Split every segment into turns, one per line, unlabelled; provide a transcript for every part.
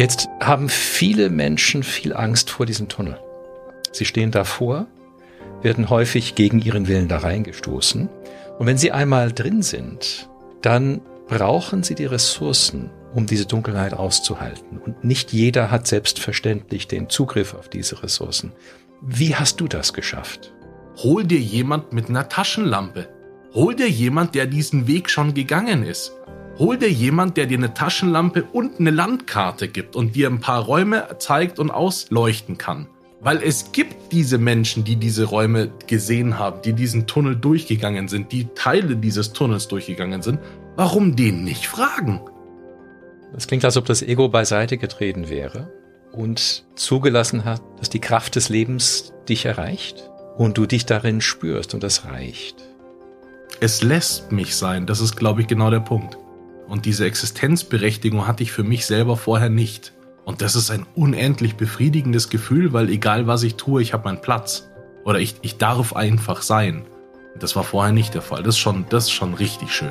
Jetzt haben viele Menschen viel Angst vor diesem Tunnel. Sie stehen davor, werden häufig gegen ihren Willen da reingestoßen. Und wenn sie einmal drin sind, dann brauchen sie die Ressourcen, um diese Dunkelheit auszuhalten. Und nicht jeder hat selbstverständlich den Zugriff auf diese Ressourcen. Wie hast du das geschafft?
Hol dir jemand mit einer Taschenlampe. Hol dir jemand, der diesen Weg schon gegangen ist. Hol dir jemand, der dir eine Taschenlampe und eine Landkarte gibt und dir ein paar Räume zeigt und ausleuchten kann. Weil es gibt diese Menschen, die diese Räume gesehen haben, die diesen Tunnel durchgegangen sind, die Teile dieses Tunnels durchgegangen sind. Warum den nicht fragen?
Das klingt, als ob das Ego beiseite getreten wäre und zugelassen hat, dass die Kraft des Lebens dich erreicht und du dich darin spürst und das reicht.
Es lässt mich sein, das ist, glaube ich, genau der Punkt. Und diese Existenzberechtigung hatte ich für mich selber vorher nicht. Und das ist ein unendlich befriedigendes Gefühl, weil egal was ich tue, ich habe meinen Platz. Oder ich, ich darf einfach sein. Das war vorher nicht der Fall. Das ist schon, das ist schon richtig schön.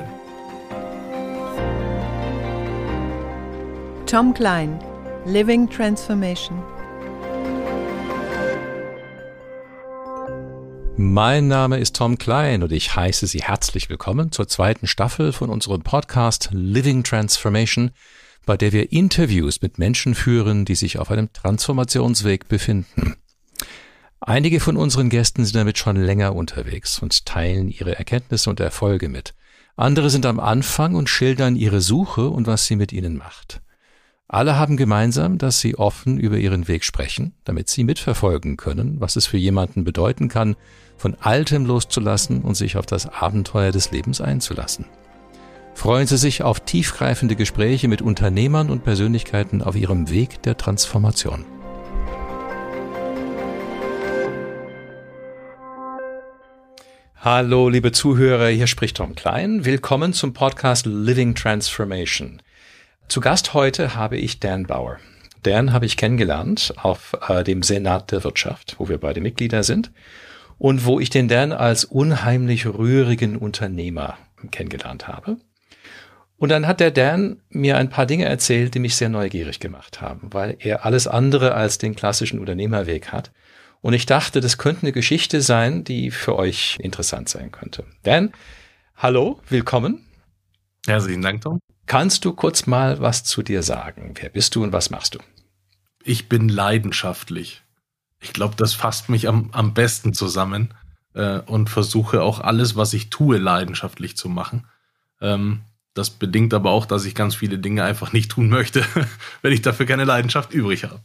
Tom Klein, Living Transformation.
Mein Name ist Tom Klein und ich heiße Sie herzlich willkommen zur zweiten Staffel von unserem Podcast Living Transformation, bei der wir Interviews mit Menschen führen, die sich auf einem Transformationsweg befinden. Einige von unseren Gästen sind damit schon länger unterwegs und teilen ihre Erkenntnisse und Erfolge mit. Andere sind am Anfang und schildern ihre Suche und was sie mit ihnen macht. Alle haben gemeinsam, dass sie offen über ihren Weg sprechen, damit sie mitverfolgen können, was es für jemanden bedeuten kann, von Altem loszulassen und sich auf das Abenteuer des Lebens einzulassen. Freuen Sie sich auf tiefgreifende Gespräche mit Unternehmern und Persönlichkeiten auf ihrem Weg der Transformation. Hallo, liebe Zuhörer, hier spricht Tom Klein. Willkommen zum Podcast Living Transformation. Zu Gast heute habe ich Dan Bauer. Dan habe ich kennengelernt auf äh, dem Senat der Wirtschaft, wo wir beide Mitglieder sind und wo ich den Dan als unheimlich rührigen Unternehmer kennengelernt habe. Und dann hat der Dan mir ein paar Dinge erzählt, die mich sehr neugierig gemacht haben, weil er alles andere als den klassischen Unternehmerweg hat. Und ich dachte, das könnte eine Geschichte sein, die für euch interessant sein könnte. Dan, hallo, willkommen.
Herzlichen Dank, Tom.
Kannst du kurz mal was zu dir sagen? Wer bist du und was machst du?
Ich bin leidenschaftlich. Ich glaube, das fasst mich am, am besten zusammen äh, und versuche auch alles, was ich tue, leidenschaftlich zu machen. Ähm, das bedingt aber auch, dass ich ganz viele Dinge einfach nicht tun möchte, wenn ich dafür keine Leidenschaft übrig habe.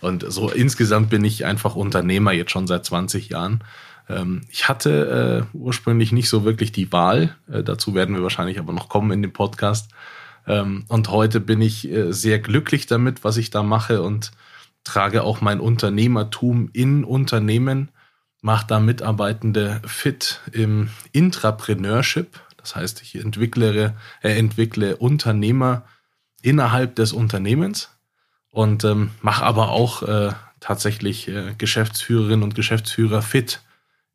Und so insgesamt bin ich einfach Unternehmer jetzt schon seit 20 Jahren ähm, ich hatte äh, ursprünglich nicht so wirklich die Wahl. Äh, dazu werden wir wahrscheinlich aber noch kommen in dem Podcast. Ähm, und heute bin ich äh, sehr glücklich damit, was ich da mache und trage auch mein Unternehmertum in Unternehmen, mache da Mitarbeitende fit im Intrapreneurship. Das heißt, ich entwickle, äh, entwickle Unternehmer innerhalb des Unternehmens und ähm, mache aber auch äh, tatsächlich äh, Geschäftsführerinnen und Geschäftsführer fit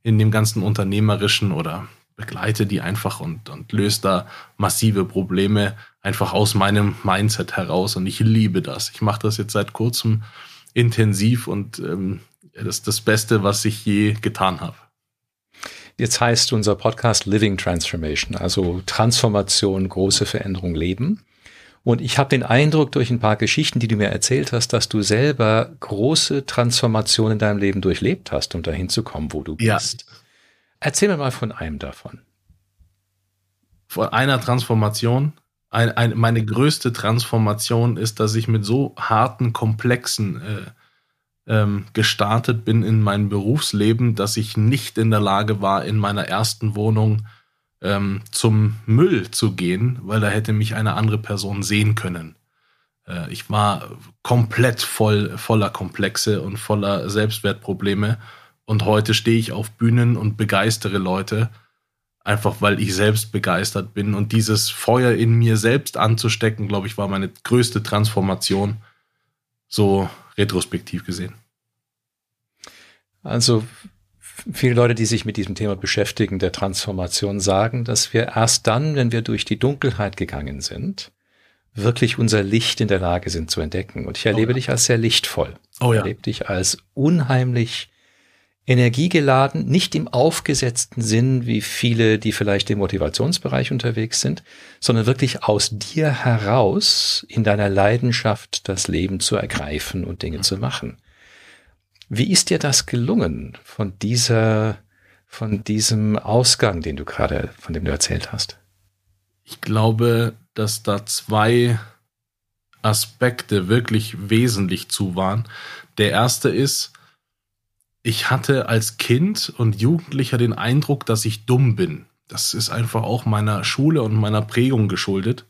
in dem ganzen unternehmerischen oder begleite die einfach und, und löse da massive Probleme einfach aus meinem Mindset heraus. Und ich liebe das. Ich mache das jetzt seit kurzem intensiv und ähm, das ist das Beste, was ich je getan habe.
Jetzt heißt unser Podcast Living Transformation, also Transformation, große Veränderung, Leben. Und ich habe den Eindruck durch ein paar Geschichten, die du mir erzählt hast, dass du selber große Transformationen in deinem Leben durchlebt hast, um dahin zu kommen, wo du bist. Ja. Erzähl mir mal von einem davon.
Von einer Transformation? Ein, ein, meine größte Transformation ist, dass ich mit so harten, komplexen äh, ähm, gestartet bin in meinem Berufsleben, dass ich nicht in der Lage war, in meiner ersten Wohnung ähm, zum Müll zu gehen, weil da hätte mich eine andere Person sehen können. Äh, ich war komplett voll, voller Komplexe und voller Selbstwertprobleme. Und heute stehe ich auf Bühnen und begeistere Leute, einfach weil ich selbst begeistert bin. Und dieses Feuer in mir selbst anzustecken, glaube ich, war meine größte Transformation, so retrospektiv gesehen.
Also viele Leute, die sich mit diesem Thema beschäftigen, der Transformation, sagen, dass wir erst dann, wenn wir durch die Dunkelheit gegangen sind wirklich unser Licht in der Lage sind zu entdecken. Und ich erlebe oh ja. dich als sehr lichtvoll. Oh ja. Ich erlebe dich als unheimlich energiegeladen, nicht im aufgesetzten Sinn, wie viele, die vielleicht im Motivationsbereich unterwegs sind, sondern wirklich aus dir heraus in deiner Leidenschaft das Leben zu ergreifen und Dinge zu machen. Wie ist dir das gelungen von dieser, von diesem Ausgang, den du gerade, von dem du erzählt hast?
Ich glaube, dass da zwei Aspekte wirklich wesentlich zu waren. Der erste ist, ich hatte als Kind und Jugendlicher den Eindruck, dass ich dumm bin. Das ist einfach auch meiner Schule und meiner Prägung geschuldet.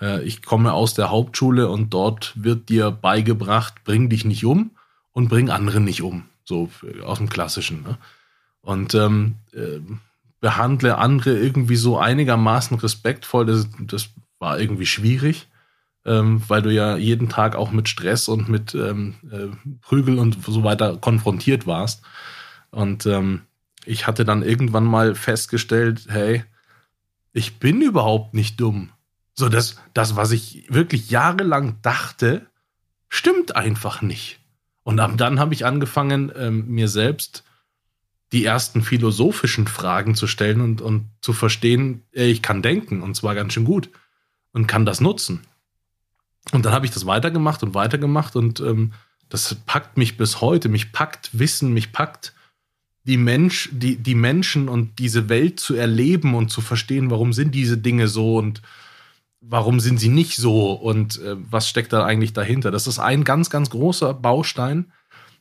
Äh, ich komme aus der Hauptschule und dort wird dir beigebracht, bring dich nicht um und bring andere nicht um. So aus dem Klassischen. Ne? Und ähm, äh, behandle andere irgendwie so einigermaßen respektvoll. Das, das war irgendwie schwierig ähm, weil du ja jeden Tag auch mit Stress und mit ähm, äh, Prügel und so weiter konfrontiert warst. Und ähm, ich hatte dann irgendwann mal festgestellt, hey, ich bin überhaupt nicht dumm. So, das, das, was ich wirklich jahrelang dachte, stimmt einfach nicht. Und ab dann habe ich angefangen, ähm, mir selbst die ersten philosophischen Fragen zu stellen und, und zu verstehen, ich kann denken und zwar ganz schön gut und kann das nutzen. Und dann habe ich das weitergemacht und weitergemacht und ähm, das packt mich bis heute. Mich packt Wissen, mich packt die, Mensch, die, die Menschen und diese Welt zu erleben und zu verstehen, warum sind diese Dinge so und warum sind sie nicht so und äh, was steckt da eigentlich dahinter. Das ist ein ganz, ganz großer Baustein.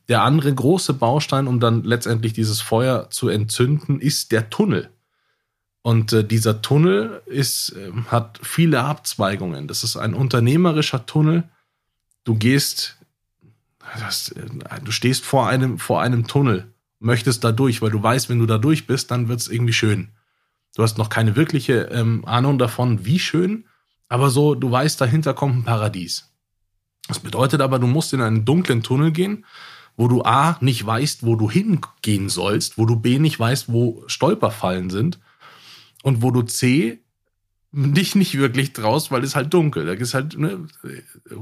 Der andere große Baustein, um dann letztendlich dieses Feuer zu entzünden, ist der Tunnel. Und äh, dieser Tunnel ist, äh, hat viele Abzweigungen. Das ist ein unternehmerischer Tunnel. Du gehst, das, äh, du stehst vor einem, vor einem Tunnel, möchtest da durch, weil du weißt, wenn du da durch bist, dann wird es irgendwie schön. Du hast noch keine wirkliche ähm, Ahnung davon, wie schön, aber so, du weißt, dahinter kommt ein Paradies. Das bedeutet aber, du musst in einen dunklen Tunnel gehen, wo du A nicht weißt, wo du hingehen sollst, wo du B nicht weißt, wo Stolperfallen sind und wo du C dich nicht wirklich traust, weil es halt dunkel, da ist halt eine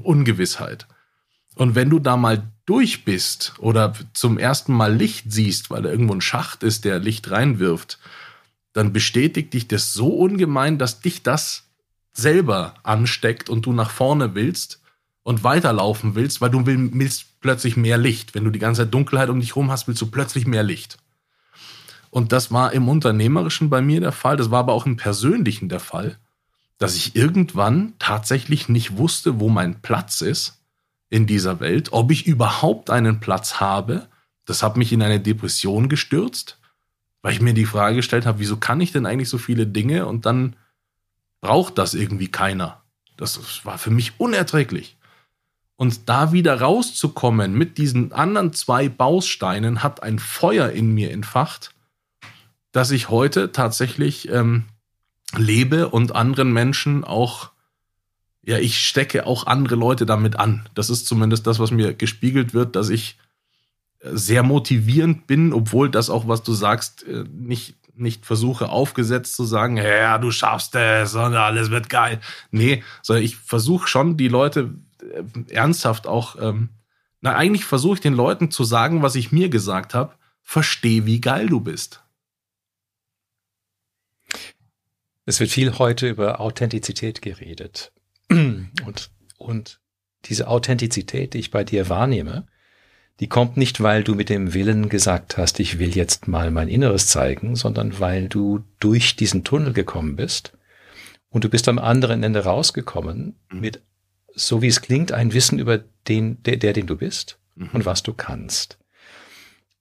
Ungewissheit. Und wenn du da mal durch bist oder zum ersten Mal Licht siehst, weil da irgendwo ein Schacht ist, der Licht reinwirft, dann bestätigt dich das so ungemein, dass dich das selber ansteckt und du nach vorne willst und weiterlaufen willst, weil du willst plötzlich mehr Licht. Wenn du die ganze Zeit Dunkelheit um dich rum hast, willst du plötzlich mehr Licht. Und das war im Unternehmerischen bei mir der Fall, das war aber auch im Persönlichen der Fall, dass ich irgendwann tatsächlich nicht wusste, wo mein Platz ist in dieser Welt, ob ich überhaupt einen Platz habe. Das hat mich in eine Depression gestürzt, weil ich mir die Frage gestellt habe, wieso kann ich denn eigentlich so viele Dinge und dann braucht das irgendwie keiner. Das war für mich unerträglich. Und da wieder rauszukommen mit diesen anderen zwei Bausteinen hat ein Feuer in mir entfacht, dass ich heute tatsächlich ähm, lebe und anderen Menschen auch, ja, ich stecke auch andere Leute damit an. Das ist zumindest das, was mir gespiegelt wird, dass ich äh, sehr motivierend bin, obwohl das auch, was du sagst, äh, nicht, nicht versuche aufgesetzt zu sagen, ja, du schaffst es und alles wird geil. Nee, sondern ich versuche schon, die Leute äh, ernsthaft auch, ähm, na, eigentlich versuche ich den Leuten zu sagen, was ich mir gesagt habe, versteh, wie geil du bist.
Es wird viel heute über Authentizität geredet. Und, und diese Authentizität, die ich bei dir wahrnehme, die kommt nicht, weil du mit dem Willen gesagt hast, ich will jetzt mal mein Inneres zeigen, sondern weil du durch diesen Tunnel gekommen bist und du bist am anderen Ende rausgekommen mhm. mit, so wie es klingt, ein Wissen über den, der, der den du bist mhm. und was du kannst.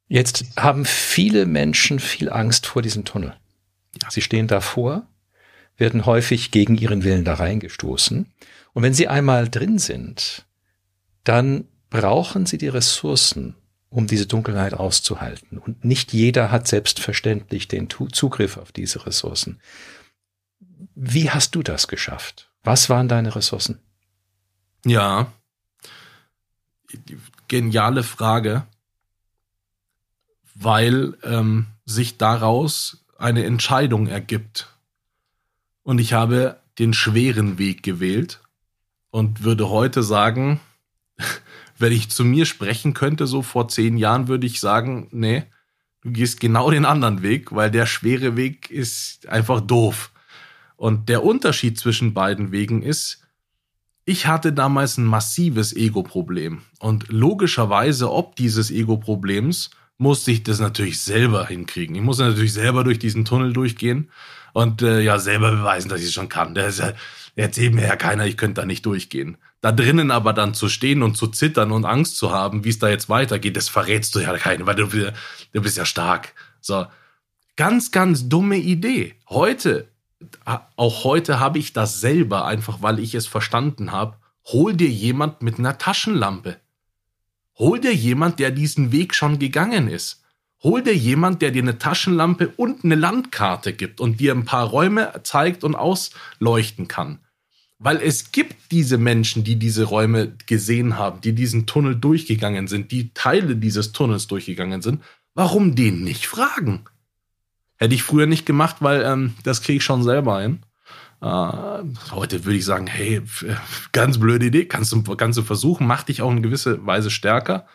Jetzt haben viele Menschen viel Angst vor diesem Tunnel. Sie stehen davor werden häufig gegen ihren Willen da reingestoßen. Und wenn sie einmal drin sind, dann brauchen sie die Ressourcen, um diese Dunkelheit auszuhalten. Und nicht jeder hat selbstverständlich den Zugriff auf diese Ressourcen. Wie hast du das geschafft? Was waren deine Ressourcen?
Ja, geniale Frage, weil ähm, sich daraus eine Entscheidung ergibt. Und ich habe den schweren Weg gewählt, und würde heute sagen, wenn ich zu mir sprechen könnte, so vor zehn Jahren, würde ich sagen, nee, du gehst genau den anderen Weg, weil der schwere Weg ist einfach doof. Und der Unterschied zwischen beiden Wegen ist, ich hatte damals ein massives Ego-Problem. Und logischerweise, ob dieses Ego-Problems, musste ich das natürlich selber hinkriegen. Ich musste natürlich selber durch diesen Tunnel durchgehen und äh, ja, selber beweisen, dass ich es schon kann. Der ist ja, erzählt mir ja keiner, ich könnte da nicht durchgehen. Da drinnen aber dann zu stehen und zu zittern und Angst zu haben, wie es da jetzt weitergeht, das verrätst du ja keinen, weil du, du bist ja stark. So. Ganz, ganz dumme Idee. Heute auch heute habe ich das selber, einfach weil ich es verstanden habe. Hol dir jemand mit einer Taschenlampe. Hol dir jemand, der diesen Weg schon gegangen ist. Hol dir jemand, der dir eine Taschenlampe und eine Landkarte gibt und dir ein paar Räume zeigt und ausleuchten kann. Weil es gibt diese Menschen, die diese Räume gesehen haben, die diesen Tunnel durchgegangen sind, die Teile dieses Tunnels durchgegangen sind. Warum den nicht fragen? Hätte ich früher nicht gemacht, weil ähm, das kriege ich schon selber hin. Äh, heute würde ich sagen, hey, ganz blöde Idee, kannst du, kannst du versuchen, macht dich auch in gewisser Weise stärker.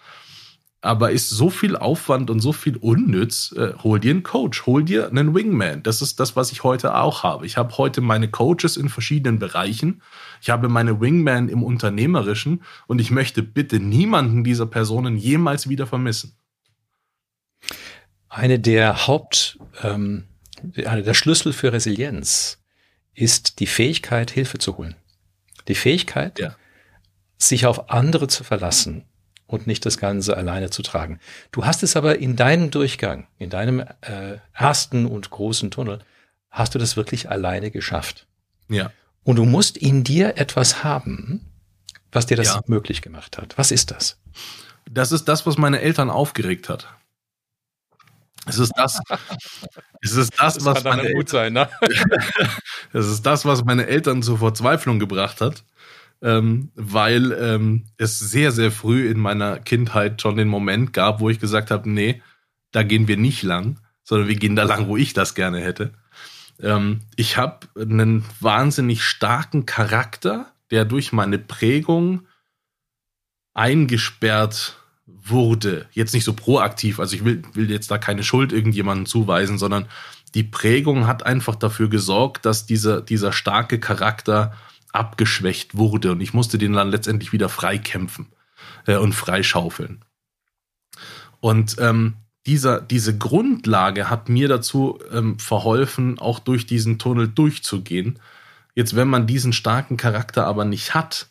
Aber ist so viel Aufwand und so viel unnütz, äh, hol dir einen Coach, hol dir einen Wingman. Das ist das, was ich heute auch habe. Ich habe heute meine Coaches in verschiedenen Bereichen. Ich habe meine Wingman im Unternehmerischen und ich möchte bitte niemanden dieser Personen jemals wieder vermissen.
Eine der Haupt, ähm, eine der Schlüssel für Resilienz ist die Fähigkeit, Hilfe zu holen. Die Fähigkeit, ja. sich auf andere zu verlassen und nicht das Ganze alleine zu tragen. Du hast es aber in deinem Durchgang, in deinem äh, ersten und großen Tunnel, hast du das wirklich alleine geschafft.
Ja.
Und du musst in dir etwas haben, was dir das ja. möglich gemacht hat. Was ist das?
Das ist das, was meine Eltern aufgeregt hat. Es ist das, es ist das, das was meine Eltern, sein, ne? es ist das, was meine Eltern zur Verzweiflung gebracht hat, ähm, weil ähm, es sehr, sehr früh in meiner Kindheit schon den Moment gab, wo ich gesagt habe, nee, da gehen wir nicht lang, sondern wir gehen da lang, wo ich das gerne hätte. Ähm, ich habe einen wahnsinnig starken Charakter, der durch meine Prägung eingesperrt wurde. Jetzt nicht so proaktiv, also ich will, will jetzt da keine Schuld irgendjemandem zuweisen, sondern die Prägung hat einfach dafür gesorgt, dass dieser, dieser starke Charakter abgeschwächt wurde und ich musste den dann letztendlich wieder freikämpfen äh, und freischaufeln. Und ähm, dieser, diese Grundlage hat mir dazu ähm, verholfen, auch durch diesen Tunnel durchzugehen. Jetzt, wenn man diesen starken Charakter aber nicht hat,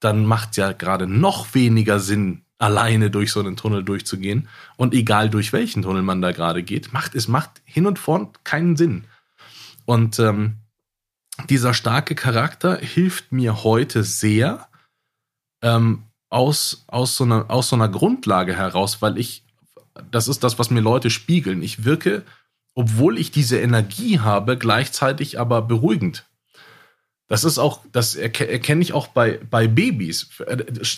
dann macht ja gerade noch weniger Sinn, alleine durch so einen Tunnel durchzugehen. Und egal durch welchen Tunnel man da gerade geht, macht es macht hin und vorn keinen Sinn. Und ähm, dieser starke Charakter hilft mir heute sehr ähm, aus, aus, so einer, aus so einer Grundlage heraus, weil ich, das ist das, was mir Leute spiegeln. Ich wirke, obwohl ich diese Energie habe, gleichzeitig aber beruhigend. Das ist auch, das erkenne ich auch bei, bei Babys.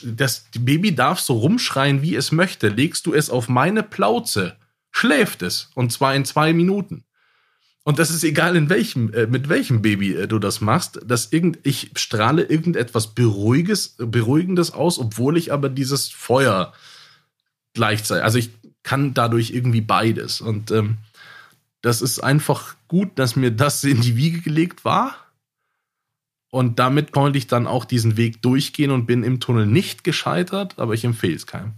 Das Baby darf so rumschreien, wie es möchte. Legst du es auf meine Plauze, schläft es. Und zwar in zwei Minuten. Und das ist egal, in welchem, äh, mit welchem Baby äh, du das machst. Dass irgend, ich strahle irgendetwas Beruhiges, Beruhigendes aus, obwohl ich aber dieses Feuer gleichzeitig, also ich kann dadurch irgendwie beides. Und ähm, das ist einfach gut, dass mir das in die Wiege gelegt war und damit konnte ich dann auch diesen Weg durchgehen und bin im Tunnel nicht gescheitert, aber ich empfehle es keinem.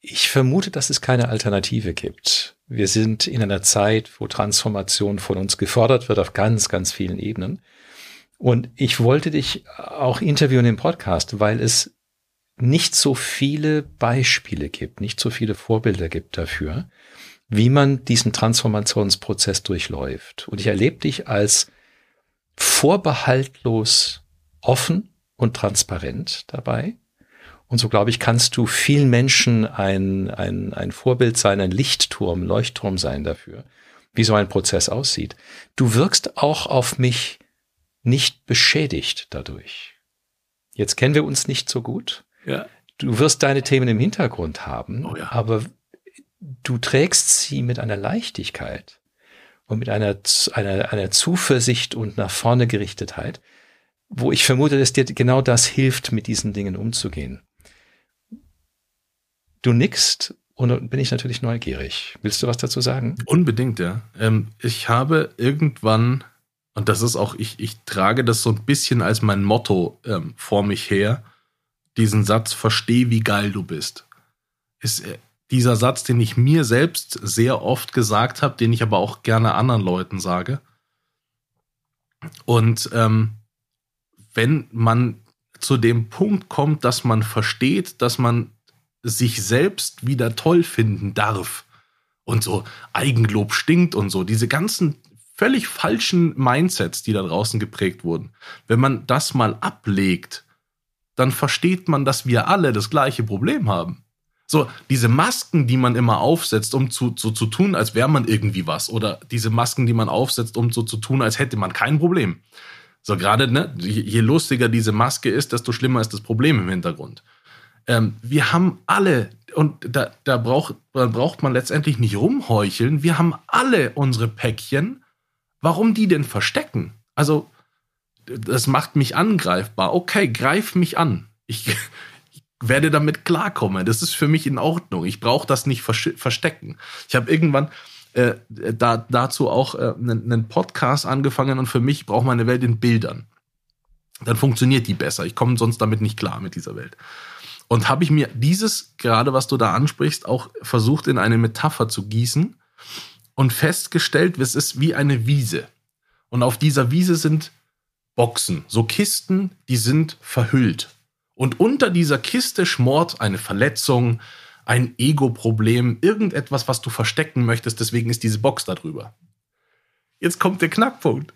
Ich vermute, dass es keine Alternative gibt. Wir sind in einer Zeit, wo Transformation von uns gefordert wird auf ganz, ganz vielen Ebenen. Und ich wollte dich auch interviewen im Podcast, weil es nicht so viele Beispiele gibt, nicht so viele Vorbilder gibt dafür, wie man diesen Transformationsprozess durchläuft. Und ich erlebe dich als vorbehaltlos offen und transparent dabei. Und so, glaube ich, kannst du vielen Menschen ein, ein, ein Vorbild sein, ein Lichtturm, Leuchtturm sein dafür, wie so ein Prozess aussieht. Du wirkst auch auf mich nicht beschädigt dadurch. Jetzt kennen wir uns nicht so gut.
Ja.
Du wirst deine Themen im Hintergrund haben,
oh ja.
aber du trägst sie mit einer Leichtigkeit und mit einer, einer, einer Zuversicht und nach vorne Gerichtetheit, wo ich vermute, dass dir genau das hilft, mit diesen Dingen umzugehen. Du nickst und bin ich natürlich neugierig. Willst du was dazu sagen?
Unbedingt, ja. Ähm, ich habe irgendwann, und das ist auch, ich, ich trage das so ein bisschen als mein Motto ähm, vor mich her, diesen Satz, versteh, wie geil du bist. Ist äh, dieser Satz, den ich mir selbst sehr oft gesagt habe, den ich aber auch gerne anderen Leuten sage. Und ähm, wenn man zu dem Punkt kommt, dass man versteht, dass man sich selbst wieder toll finden darf und so Eigenlob stinkt und so, diese ganzen völlig falschen Mindsets, die da draußen geprägt wurden, wenn man das mal ablegt, dann versteht man, dass wir alle das gleiche Problem haben. So, diese Masken, die man immer aufsetzt, um zu, so zu tun, als wäre man irgendwie was. Oder diese Masken, die man aufsetzt, um so zu tun, als hätte man kein Problem. So, gerade, ne, je lustiger diese Maske ist, desto schlimmer ist das Problem im Hintergrund. Ähm, wir haben alle, und da, da, braucht, da braucht man letztendlich nicht rumheucheln, wir haben alle unsere Päckchen. Warum die denn verstecken? Also, das macht mich angreifbar. Okay, greif mich an. Ich, werde damit klarkommen. Das ist für mich in Ordnung. Ich brauche das nicht verstecken. Ich habe irgendwann äh, da, dazu auch äh, einen Podcast angefangen und für mich braucht man eine Welt in Bildern. Dann funktioniert die besser. Ich komme sonst damit nicht klar mit dieser Welt. Und habe ich mir dieses, gerade was du da ansprichst, auch versucht in eine Metapher zu gießen und festgestellt, es ist wie eine Wiese. Und auf dieser Wiese sind Boxen, so Kisten, die sind verhüllt. Und unter dieser Kiste schmort eine Verletzung, ein Ego-Problem, irgendetwas, was du verstecken möchtest, deswegen ist diese Box da drüber. Jetzt kommt der Knackpunkt.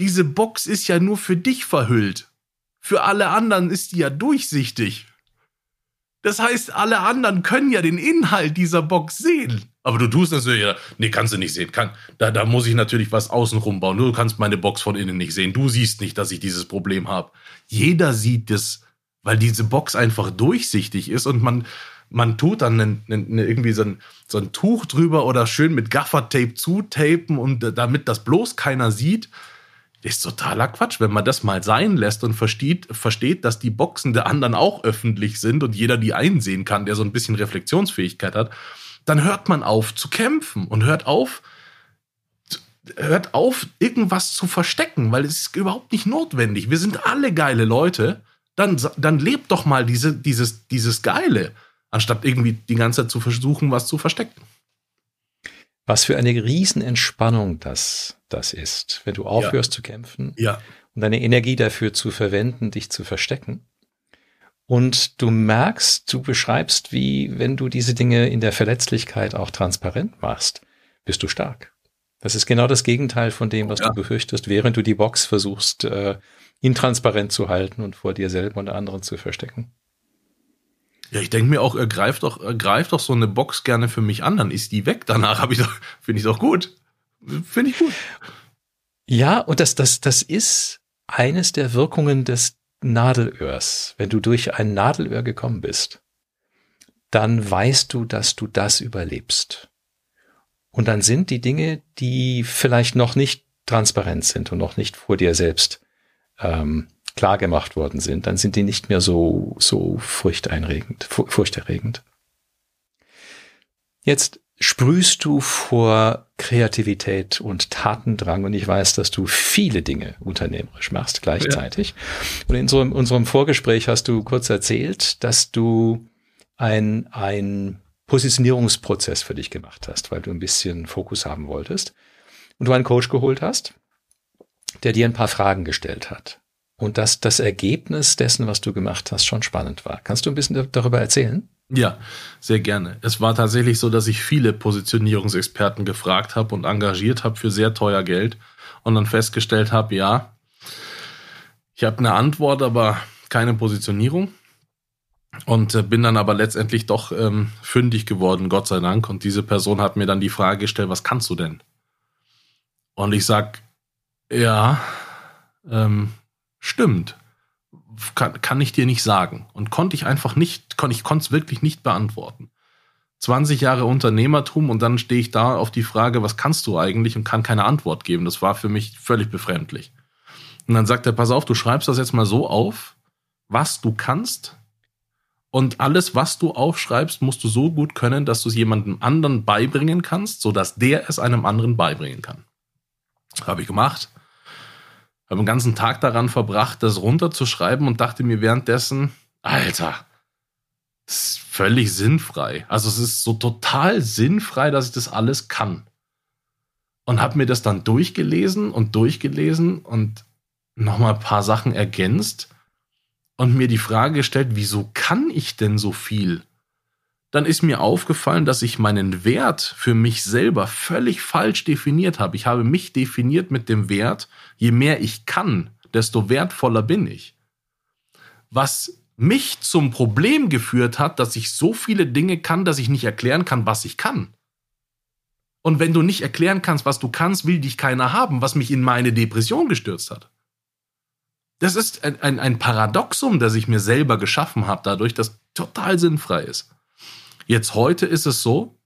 Diese Box ist ja nur für dich verhüllt. Für alle anderen ist die ja durchsichtig. Das heißt, alle anderen können ja den Inhalt dieser Box sehen. Aber du tust natürlich, ja, nee, kannst du nicht sehen. Kann, da, da muss ich natürlich was außenrum bauen. Du kannst meine Box von innen nicht sehen. Du siehst nicht, dass ich dieses Problem habe. Jeder sieht das weil diese Box einfach durchsichtig ist und man, man tut dann einen, einen, irgendwie so ein, so ein Tuch drüber oder schön mit Gaffertape zutapen und damit das bloß keiner sieht. Ist totaler Quatsch, wenn man das mal sein lässt und versteht, versteht, dass die Boxen der anderen auch öffentlich sind und jeder die einsehen kann, der so ein bisschen Reflexionsfähigkeit hat, dann hört man auf zu kämpfen und hört auf, hört auf, irgendwas zu verstecken, weil es ist überhaupt nicht notwendig. Wir sind alle geile Leute dann, dann lebt doch mal diese, dieses, dieses Geile, anstatt irgendwie die ganze Zeit zu versuchen, was zu verstecken.
Was für eine Riesenentspannung das, das ist, wenn du aufhörst
ja.
zu kämpfen
ja.
und deine Energie dafür zu verwenden, dich zu verstecken. Und du merkst, du beschreibst, wie wenn du diese Dinge in der Verletzlichkeit auch transparent machst, bist du stark. Das ist genau das Gegenteil von dem, was ja. du befürchtest, während du die Box versuchst äh, intransparent zu halten und vor dir selber und anderen zu verstecken.
Ja, ich denke mir auch, greift doch, greift doch so eine Box gerne für mich an, dann ist die weg. Danach habe ich doch, finde ich doch gut. Finde ich gut.
Ja, und das, das, das ist eines der Wirkungen des Nadelöhrs. Wenn du durch ein Nadelöhr gekommen bist, dann weißt du, dass du das überlebst. Und dann sind die Dinge, die vielleicht noch nicht transparent sind und noch nicht vor dir selbst ähm, klar gemacht worden sind, dann sind die nicht mehr so, so furchteinregend, furchterregend. Jetzt sprühst du vor Kreativität und Tatendrang und ich weiß, dass du viele Dinge unternehmerisch machst gleichzeitig. Ja. Und in so, in unserem Vorgespräch hast du kurz erzählt, dass du ein, ein Positionierungsprozess für dich gemacht hast, weil du ein bisschen Fokus haben wolltest und du einen Coach geholt hast, der dir ein paar Fragen gestellt hat. Und dass das Ergebnis dessen, was du gemacht hast, schon spannend war. Kannst du ein bisschen darüber erzählen?
Ja, sehr gerne. Es war tatsächlich so, dass ich viele Positionierungsexperten gefragt habe und engagiert habe für sehr teuer Geld und dann festgestellt habe, ja, ich habe eine Antwort, aber keine Positionierung. Und äh, bin dann aber letztendlich doch ähm, fündig geworden, Gott sei Dank. Und diese Person hat mir dann die Frage gestellt, was kannst du denn? Und ich sag, ja, ähm, stimmt. Kann, kann ich dir nicht sagen. Und konnte ich einfach nicht, kon, ich konnte es wirklich nicht beantworten. 20 Jahre Unternehmertum und dann stehe ich da auf die Frage, was kannst du eigentlich und kann keine Antwort geben. Das war für mich völlig befremdlich. Und dann sagt er, pass auf, du schreibst das jetzt mal so auf, was du kannst. Und alles, was du aufschreibst, musst du so gut können, dass du es jemandem anderen beibringen kannst, sodass der es einem anderen beibringen kann. Habe ich gemacht. Habe den ganzen Tag daran verbracht, das runterzuschreiben und dachte mir währenddessen, Alter, das ist völlig sinnfrei. Also es ist so total sinnfrei, dass ich das alles kann. Und habe mir das dann durchgelesen und durchgelesen und nochmal ein paar Sachen ergänzt und mir die Frage gestellt, wieso kann ich denn so viel? Dann ist mir aufgefallen, dass ich meinen Wert für mich selber völlig falsch definiert habe. Ich habe mich definiert mit dem Wert, je mehr ich kann, desto wertvoller bin ich. Was mich zum Problem geführt hat, dass ich so viele Dinge kann, dass ich nicht erklären kann, was ich kann. Und wenn du nicht erklären kannst, was du kannst, will dich keiner haben, was mich in meine Depression gestürzt hat. Das ist ein, ein, ein Paradoxum, das ich mir selber geschaffen habe, dadurch, dass total sinnfrei ist. Jetzt heute ist es so,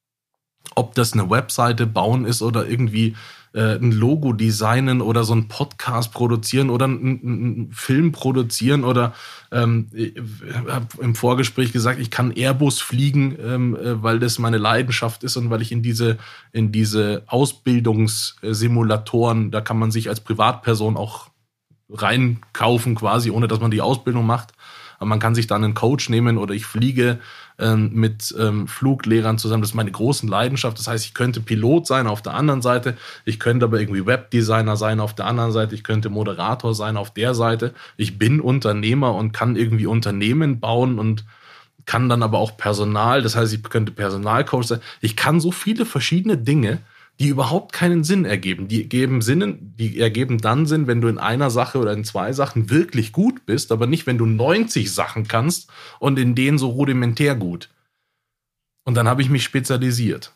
ob das eine Webseite bauen ist oder irgendwie äh, ein Logo designen oder so ein Podcast produzieren oder einen Film produzieren oder ähm, ich habe im Vorgespräch gesagt, ich kann Airbus fliegen, ähm, äh, weil das meine Leidenschaft ist und weil ich in diese in diese Ausbildungssimulatoren, da kann man sich als Privatperson auch reinkaufen quasi, ohne dass man die Ausbildung macht. Aber man kann sich dann einen Coach nehmen oder ich fliege ähm, mit ähm, Fluglehrern zusammen. Das ist meine große Leidenschaft. Das heißt, ich könnte Pilot sein auf der anderen Seite. Ich könnte aber irgendwie Webdesigner sein auf der anderen Seite. Ich könnte Moderator sein auf der Seite. Ich bin Unternehmer und kann irgendwie Unternehmen bauen und kann dann aber auch Personal. Das heißt, ich könnte Personalcoach sein. Ich kann so viele verschiedene Dinge die überhaupt keinen Sinn ergeben. Die geben Sinn, die ergeben dann Sinn, wenn du in einer Sache oder in zwei Sachen wirklich gut bist, aber nicht, wenn du 90 Sachen kannst und in denen so rudimentär gut. Und dann habe ich mich spezialisiert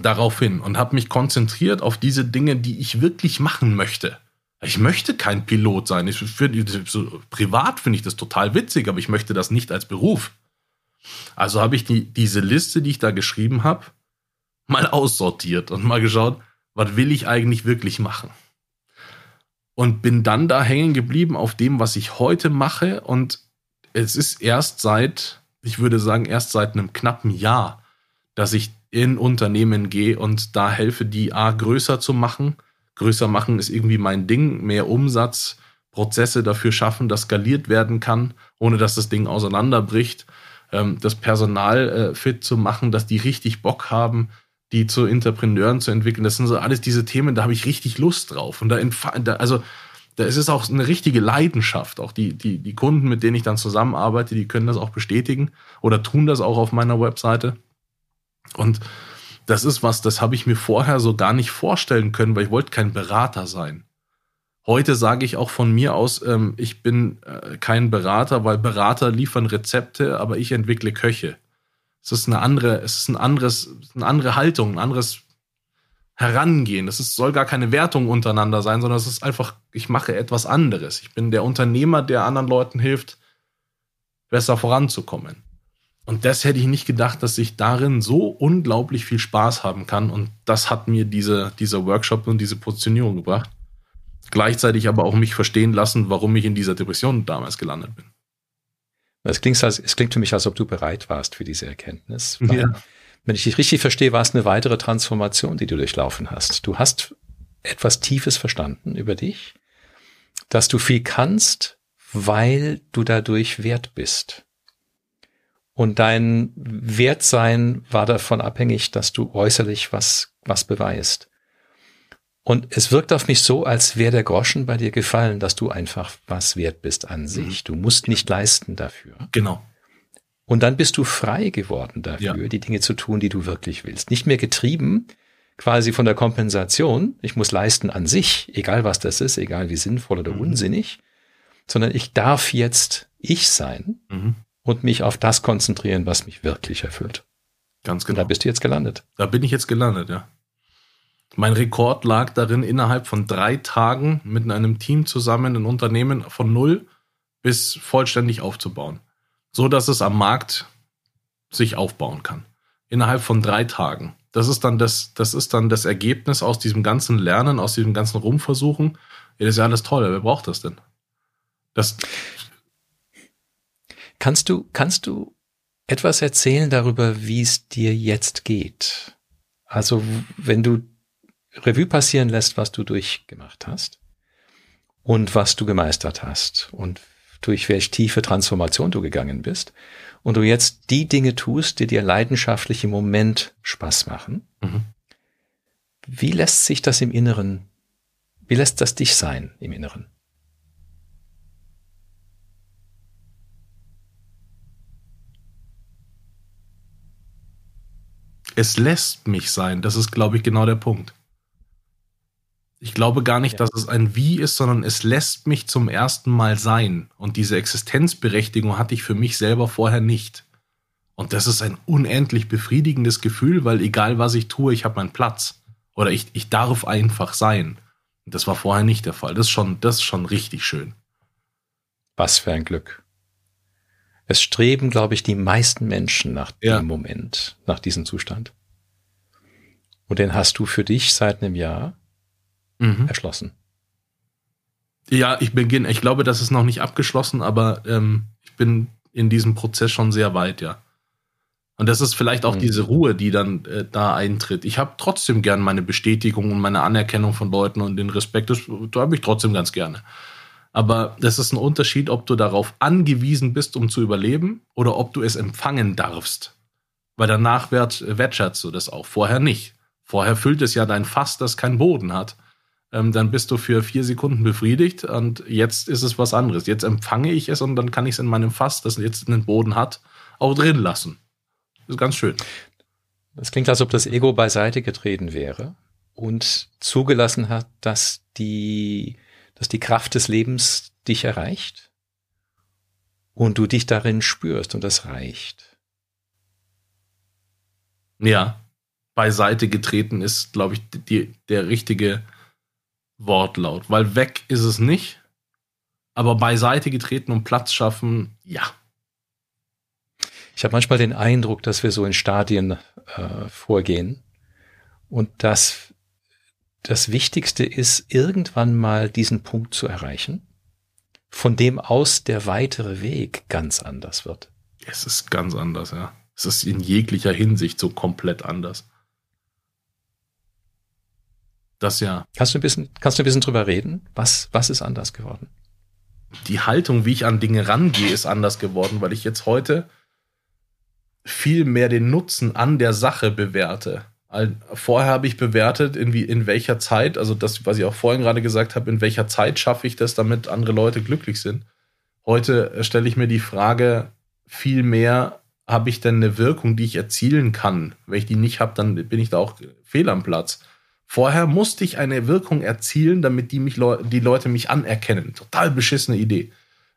daraufhin und habe mich konzentriert auf diese Dinge, die ich wirklich machen möchte. Ich möchte kein Pilot sein. Ich, für, so, privat finde ich das total witzig, aber ich möchte das nicht als Beruf. Also habe ich die, diese Liste, die ich da geschrieben habe, mal aussortiert und mal geschaut, was will ich eigentlich wirklich machen. Und bin dann da hängen geblieben auf dem, was ich heute mache. Und es ist erst seit, ich würde sagen, erst seit einem knappen Jahr, dass ich in Unternehmen gehe und da helfe, die A größer zu machen. Größer machen ist irgendwie mein Ding, mehr Umsatz, Prozesse dafür schaffen, dass skaliert werden kann, ohne dass das Ding auseinanderbricht. Ähm, das Personal äh, fit zu machen, dass die richtig Bock haben, die zu Entrepreneuren zu entwickeln. Das sind so alles diese Themen, da habe ich richtig Lust drauf. Und da, da also da ist es auch eine richtige Leidenschaft. Auch die, die, die Kunden, mit denen ich dann zusammenarbeite, die können das auch bestätigen oder tun das auch auf meiner Webseite. Und das ist was, das habe ich mir vorher so gar nicht vorstellen können, weil ich wollte kein Berater sein. Heute sage ich auch von mir aus, ähm, ich bin äh, kein Berater, weil Berater liefern Rezepte, aber ich entwickle Köche. Es ist eine andere, es ist ein anderes, eine andere Haltung, ein anderes Herangehen. Es ist, soll gar keine Wertung untereinander sein, sondern es ist einfach, ich mache etwas anderes. Ich bin der Unternehmer, der anderen Leuten hilft, besser voranzukommen. Und das hätte ich nicht gedacht, dass ich darin so unglaublich viel Spaß haben kann. Und das hat mir diese, dieser Workshop und diese Positionierung gebracht. Gleichzeitig aber auch mich verstehen lassen, warum ich in dieser Depression damals gelandet bin.
Es klingt, es klingt für mich, als ob du bereit warst für diese Erkenntnis. Ja. Wenn ich dich richtig verstehe, war es eine weitere Transformation, die du durchlaufen hast. Du hast etwas Tiefes verstanden über dich, dass du viel kannst, weil du dadurch wert bist. Und dein Wertsein war davon abhängig, dass du äußerlich was, was beweist. Und es wirkt auf mich so, als wäre der Groschen bei dir gefallen, dass du einfach was wert bist an mhm. sich. Du musst nicht leisten dafür.
Genau.
Und dann bist du frei geworden dafür, ja. die Dinge zu tun, die du wirklich willst. Nicht mehr getrieben quasi von der Kompensation. Ich muss leisten an sich, egal was das ist, egal wie sinnvoll oder mhm. unsinnig, sondern ich darf jetzt ich sein mhm. und mich auf das konzentrieren, was mich wirklich erfüllt.
Ganz genau.
Und da bist du jetzt gelandet.
Da bin ich jetzt gelandet, ja. Mein Rekord lag darin, innerhalb von drei Tagen mit einem Team zusammen ein Unternehmen von null bis vollständig aufzubauen. So dass es am Markt sich aufbauen kann. Innerhalb von drei Tagen. Das ist dann das, das ist dann das Ergebnis aus diesem ganzen Lernen, aus diesem ganzen Rumversuchen Ja, das ist ja alles toll, wer braucht das denn? Das.
Kannst du, kannst du etwas erzählen darüber, wie es dir jetzt geht? Also, wenn du Revue passieren lässt, was du durchgemacht hast und was du gemeistert hast und durch welche tiefe Transformation du gegangen bist und du jetzt die Dinge tust, die dir leidenschaftlich im Moment Spaß machen, mhm. wie lässt sich das im Inneren, wie lässt das dich sein im Inneren?
Es lässt mich sein. Das ist, glaube ich, genau der Punkt. Ich glaube gar nicht, ja. dass es ein Wie ist, sondern es lässt mich zum ersten Mal sein. Und diese Existenzberechtigung hatte ich für mich selber vorher nicht. Und das ist ein unendlich befriedigendes Gefühl, weil egal was ich tue, ich habe meinen Platz. Oder ich, ich darf einfach sein. Und das war vorher nicht der Fall. Das ist schon, das ist schon richtig schön.
Was für ein Glück. Es streben, glaube ich, die meisten Menschen nach ja. dem Moment, nach diesem Zustand. Und den hast du für dich seit einem Jahr mhm. erschlossen.
Ja, ich beginne. Ich glaube, das ist noch nicht abgeschlossen, aber ähm, ich bin in diesem Prozess schon sehr weit, ja. Und das ist vielleicht auch mhm. diese Ruhe, die dann äh, da eintritt. Ich habe trotzdem gern meine Bestätigung und meine Anerkennung von Leuten und den Respekt, das, das habe ich trotzdem ganz gerne. Aber das ist ein Unterschied, ob du darauf angewiesen bist, um zu überleben, oder ob du es empfangen darfst. Weil danach wert, wertschätzt du das auch. Vorher nicht. Vorher füllt es ja dein Fass, das keinen Boden hat ähm, dann bist du für vier Sekunden befriedigt und jetzt ist es was anderes. Jetzt empfange ich es und dann kann ich es in meinem Fass, das jetzt einen Boden hat, auch drin lassen. Das ist ganz schön.
Das klingt, als ob das Ego beiseite getreten wäre und zugelassen hat, dass die, dass die Kraft des Lebens dich erreicht und du dich darin spürst und das reicht.
Ja, beiseite getreten ist, glaube ich, die, der richtige Wortlaut, weil weg ist es nicht, aber beiseite getreten und Platz schaffen, ja.
Ich habe manchmal den Eindruck, dass wir so in Stadien äh, vorgehen und dass das Wichtigste ist, irgendwann mal diesen Punkt zu erreichen, von dem aus der weitere Weg ganz anders wird.
Es ist ganz anders, ja. Es ist in jeglicher Hinsicht so komplett anders. Das ja.
Kannst du ein bisschen, kannst du ein bisschen drüber reden? Was, was ist anders geworden?
Die Haltung, wie ich an Dinge rangehe, ist anders geworden, weil ich jetzt heute viel mehr den Nutzen an der Sache bewerte. Vorher habe ich bewertet, in, wie, in welcher Zeit, also das, was ich auch vorhin gerade gesagt habe, in welcher Zeit schaffe ich das, damit andere Leute glücklich sind. Heute stelle ich mir die Frage, viel mehr habe ich denn eine Wirkung, die ich erzielen kann? Wenn ich die nicht habe, dann bin ich da auch fehl am Platz. Vorher musste ich eine Wirkung erzielen, damit die, mich die Leute mich anerkennen. Total beschissene Idee.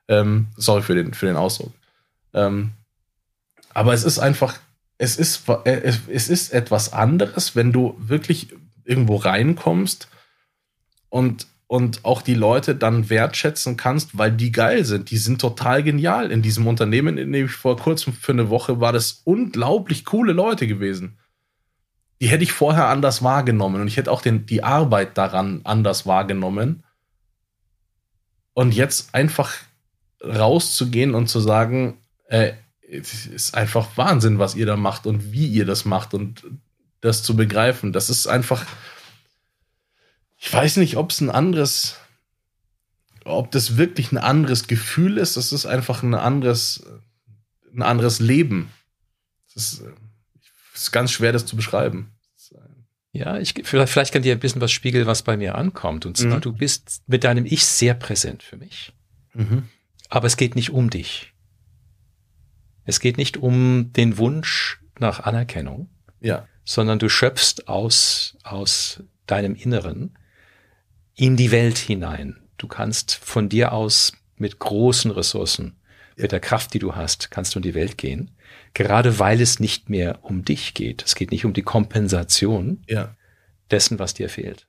Ähm, sorry für den, für den Ausdruck. Ähm, aber es ist einfach, es ist, äh, es ist etwas anderes, wenn du wirklich irgendwo reinkommst und, und auch die Leute dann wertschätzen kannst, weil die geil sind. Die sind total genial. In diesem Unternehmen, in dem ich vor kurzem für eine Woche war, das unglaublich coole Leute gewesen die hätte ich vorher anders wahrgenommen und ich hätte auch den, die Arbeit daran anders wahrgenommen. Und jetzt einfach rauszugehen und zu sagen, äh, es ist einfach Wahnsinn, was ihr da macht und wie ihr das macht und das zu begreifen. Das ist einfach, ich weiß nicht, ob es ein anderes, ob das wirklich ein anderes Gefühl ist. Das ist einfach ein anderes, ein anderes Leben. Das ist, ist ganz schwer, das zu beschreiben.
Ja, ich, vielleicht, vielleicht kann dir ein bisschen was spiegeln, was bei mir ankommt. Und zwar, mhm. du bist mit deinem Ich sehr präsent für mich. Mhm. Aber es geht nicht um dich. Es geht nicht um den Wunsch nach Anerkennung.
Ja.
Sondern du schöpfst aus, aus deinem Inneren in die Welt hinein. Du kannst von dir aus mit großen Ressourcen, ja. mit der Kraft, die du hast, kannst du in die Welt gehen gerade weil es nicht mehr um dich geht. Es geht nicht um die Kompensation
ja.
dessen, was dir fehlt.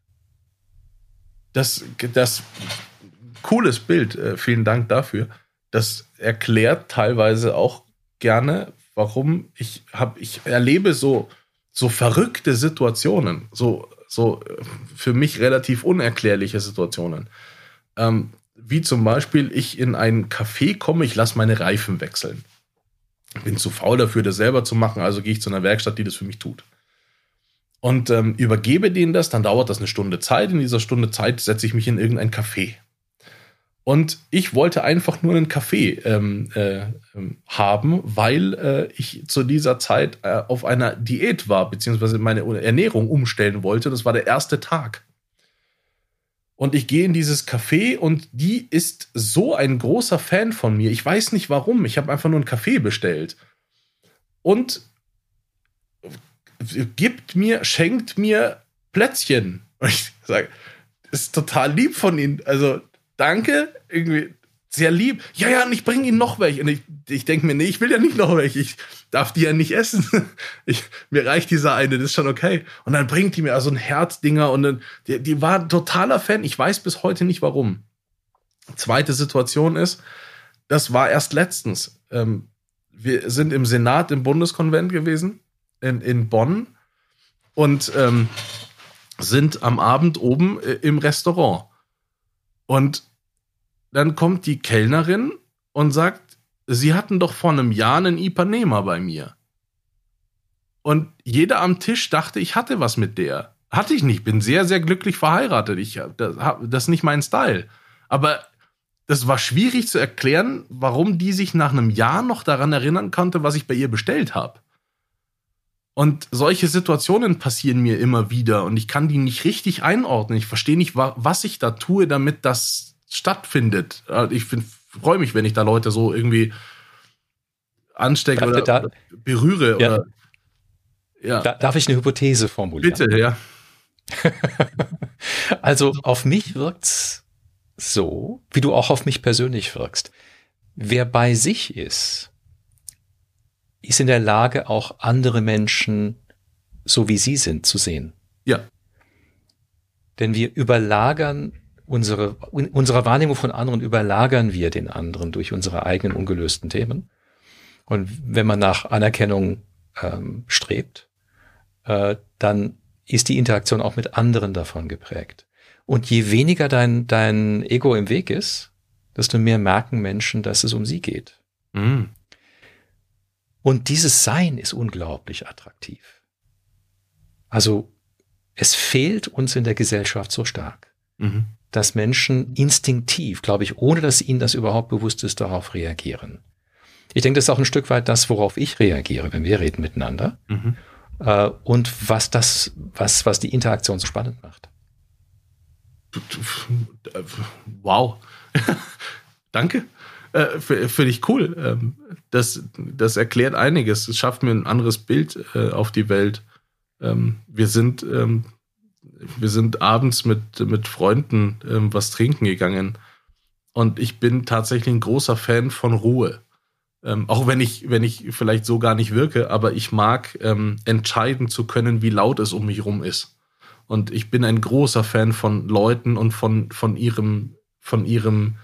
Das, das cooles Bild, äh, vielen Dank dafür. Das erklärt teilweise auch gerne, warum ich habe, ich erlebe so, so verrückte Situationen, so, so äh, für mich relativ unerklärliche Situationen. Ähm, wie zum Beispiel, ich in ein Café komme, ich lasse meine Reifen wechseln. Bin zu faul dafür, das selber zu machen, also gehe ich zu einer Werkstatt, die das für mich tut. Und ähm, übergebe denen das, dann dauert das eine Stunde Zeit. In dieser Stunde Zeit setze ich mich in irgendein Café. Und ich wollte einfach nur einen Kaffee ähm, äh, ähm, haben, weil äh, ich zu dieser Zeit äh, auf einer Diät war, beziehungsweise meine Ernährung umstellen wollte. Das war der erste Tag. Und ich gehe in dieses Café und die ist so ein großer Fan von mir. Ich weiß nicht warum. Ich habe einfach nur einen Kaffee bestellt. Und gibt mir, schenkt mir Plätzchen. Und ich sage, ist total lieb von Ihnen. Also danke, irgendwie sehr lieb. Ja, ja, und ich bringe Ihnen noch welche. Und ich, ich denke mir, nee, ich will ja nicht noch welche. Ich darf die ja nicht essen. Ich, mir reicht dieser eine, das ist schon okay. Und dann bringt die mir also ein Herzdinger und dann, die, die war ein totaler Fan. Ich weiß bis heute nicht warum. Zweite Situation ist, das war erst letztens. Ähm, wir sind im Senat im Bundeskonvent gewesen, in, in Bonn, und ähm, sind am Abend oben äh, im Restaurant. Und dann kommt die Kellnerin und sagt, Sie hatten doch vor einem Jahr einen Ipanema bei mir. Und jeder am Tisch dachte, ich hatte was mit der. Hatte ich nicht, bin sehr, sehr glücklich verheiratet. Ich, das, das ist nicht mein Style. Aber das war schwierig zu erklären, warum die sich nach einem Jahr noch daran erinnern konnte, was ich bei ihr bestellt habe. Und solche Situationen passieren mir immer wieder und ich kann die nicht richtig einordnen. Ich verstehe nicht, was ich da tue, damit das stattfindet. Also ich freue mich, wenn ich da Leute so irgendwie anstecke
darf,
oder,
da,
oder, berühre.
Ja.
Oder,
ja. Da, darf ich eine Hypothese formulieren?
Bitte, ja.
also auf mich wirkt's so, wie du auch auf mich persönlich wirkst. Wer bei sich ist, ist in der Lage, auch andere Menschen, so wie sie sind, zu sehen.
Ja.
Denn wir überlagern unsere, unsere Wahrnehmung von anderen überlagern wir den anderen durch unsere eigenen ungelösten Themen. Und wenn man nach Anerkennung ähm, strebt, äh, dann ist die Interaktion auch mit anderen davon geprägt. Und je weniger dein, dein Ego im Weg ist, desto mehr merken Menschen, dass es um sie geht. Mhm. Und dieses Sein ist unglaublich attraktiv. Also es fehlt uns in der Gesellschaft so stark, mhm. Dass Menschen instinktiv, glaube ich, ohne dass ihnen das überhaupt bewusst ist, darauf reagieren. Ich denke, das ist auch ein Stück weit das, worauf ich reagiere, wenn wir reden miteinander. Mhm. Äh, und was das, was, was die Interaktion so spannend macht.
Wow. Danke. Äh, Finde ich cool. Ähm, das, das erklärt einiges. Es schafft mir ein anderes Bild äh, auf die Welt. Ähm, wir sind, ähm, wir sind abends mit, mit Freunden ähm, was trinken gegangen. Und ich bin tatsächlich ein großer Fan von Ruhe. Ähm, auch wenn ich, wenn ich vielleicht so gar nicht wirke, aber ich mag ähm, entscheiden zu können, wie laut es um mich rum ist. Und ich bin ein großer Fan von Leuten und von, von ihrem, von ihrem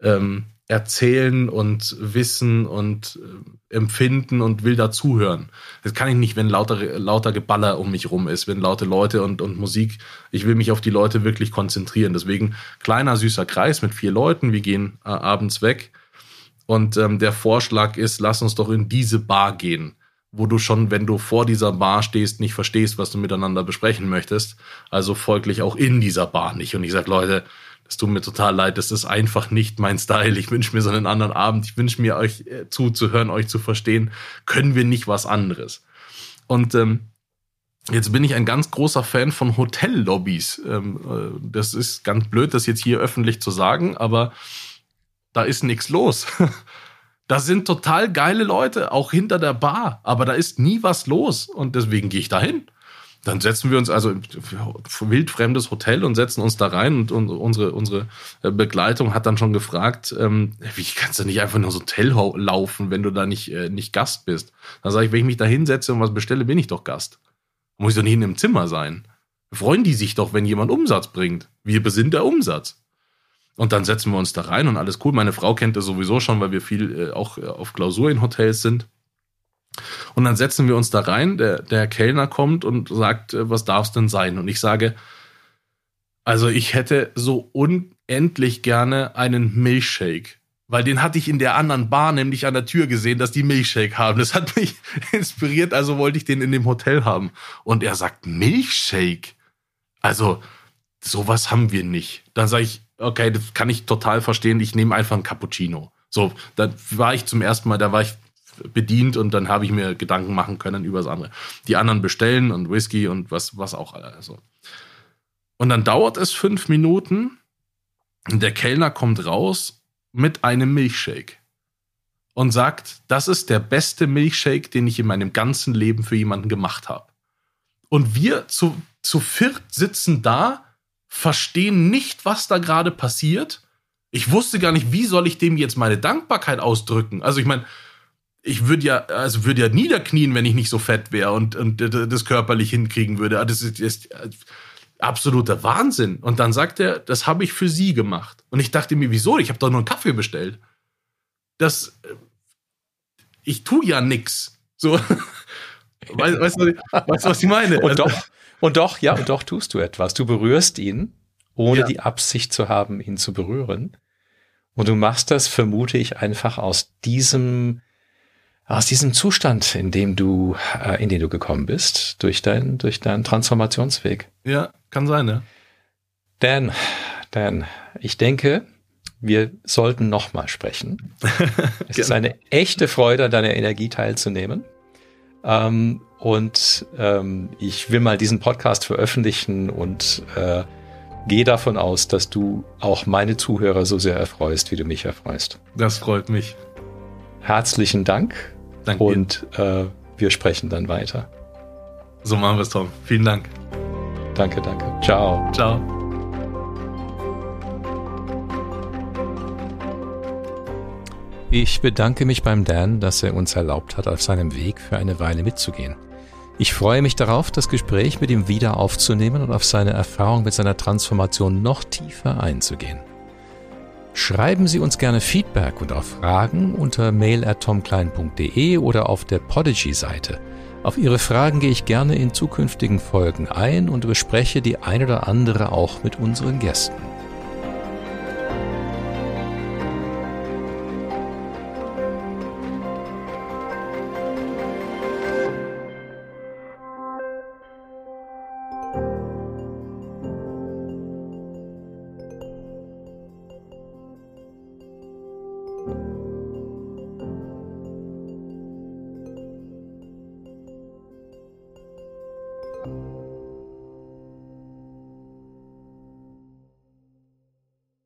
ähm, erzählen und wissen und äh, empfinden und will dazuhören. Das kann ich nicht, wenn lauter, lauter Geballer um mich rum ist, wenn laute Leute und, und Musik. Ich will mich auf die Leute wirklich konzentrieren. Deswegen kleiner, süßer Kreis mit vier Leuten. Wir gehen äh, abends weg. Und ähm, der Vorschlag ist, lass uns doch in diese Bar gehen, wo du schon, wenn du vor dieser Bar stehst, nicht verstehst, was du miteinander besprechen möchtest. Also folglich auch in dieser Bar nicht. Und ich sag, Leute, es tut mir total leid, das ist einfach nicht mein Style. Ich wünsche mir so einen anderen Abend. Ich wünsche mir euch äh, zuzuhören, euch zu verstehen. Können wir nicht was anderes? Und ähm, jetzt bin ich ein ganz großer Fan von Hotellobbys. Ähm, äh, das ist ganz blöd, das jetzt hier öffentlich zu sagen, aber da ist nichts los. Da sind total geile Leute, auch hinter der Bar, aber da ist nie was los und deswegen gehe ich da hin. Dann setzen wir uns also wildfremdes Hotel und setzen uns da rein und, und unsere, unsere äh, Begleitung hat dann schon gefragt, ähm, wie kannst du nicht einfach nur ins Hotel laufen, wenn du da nicht, äh, nicht Gast bist? Dann sage ich, wenn ich mich da hinsetze und was bestelle, bin ich doch Gast. Muss ich doch nicht in einem Zimmer sein. Freuen die sich doch, wenn jemand Umsatz bringt. Wir sind der Umsatz. Und dann setzen wir uns da rein und alles cool. Meine Frau kennt das sowieso schon, weil wir viel äh, auch äh, auf Klausur in Hotels sind. Und dann setzen wir uns da rein, der, der Kellner kommt und sagt, äh, was darf es denn sein? Und ich sage, also ich hätte so un endlich gerne einen Milchshake. Weil den hatte ich in der anderen Bar nämlich an der Tür gesehen, dass die Milchshake haben. Das hat mich inspiriert, also wollte ich den in dem Hotel haben. Und er sagt, Milchshake? Also, sowas haben wir nicht. Dann sage ich, okay, das kann ich total verstehen, ich nehme einfach einen Cappuccino. So, da war ich zum ersten Mal, da war ich bedient und dann habe ich mir Gedanken machen können über das andere. Die anderen bestellen und Whisky und was, was auch. Also. Und dann dauert es fünf Minuten und der Kellner kommt raus mit einem Milchshake und sagt, das ist der beste Milchshake, den ich in meinem ganzen Leben für jemanden gemacht habe. Und wir zu, zu viert sitzen da, verstehen nicht, was da gerade passiert. Ich wusste gar nicht, wie soll ich dem jetzt meine Dankbarkeit ausdrücken. Also ich meine, ich würde ja, also würde ja niederknien, wenn ich nicht so fett wäre und, und das körperlich hinkriegen würde. Ah, das ist, ist absoluter Wahnsinn. Und dann sagt er, das habe ich für Sie gemacht. Und ich dachte mir, wieso? Ich habe doch nur einen Kaffee bestellt. Das, ich tue ja nix. So, weißt, weißt, du, weißt du, was ich meine?
Und doch, und doch, ja, und doch tust du etwas. Du berührst ihn, ohne ja. die Absicht zu haben, ihn zu berühren. Und du machst das, vermute ich, einfach aus diesem aus diesem Zustand, in dem du, äh, in den du gekommen bist, durch deinen, durch deinen Transformationsweg.
Ja, kann sein, ja.
Dan, Dan, ich denke, wir sollten nochmal sprechen. es ist eine echte Freude, an deiner Energie teilzunehmen. Ähm, und ähm, ich will mal diesen Podcast veröffentlichen und äh, gehe davon aus, dass du auch meine Zuhörer so sehr erfreust, wie du mich erfreust.
Das freut mich.
Herzlichen Dank Danke. Und äh, wir sprechen dann weiter.
So machen wir es, Tom. Vielen Dank.
Danke, danke. Ciao.
Ciao.
Ich bedanke mich beim Dan, dass er uns erlaubt hat, auf seinem Weg für eine Weile mitzugehen. Ich freue mich darauf, das Gespräch mit ihm wieder aufzunehmen und auf seine Erfahrung mit seiner Transformation noch tiefer einzugehen. Schreiben Sie uns gerne Feedback und auch Fragen unter mail@tomklein.de oder auf der Podigy-Seite. Auf Ihre Fragen gehe ich gerne in zukünftigen Folgen ein und bespreche die ein oder andere auch mit unseren Gästen.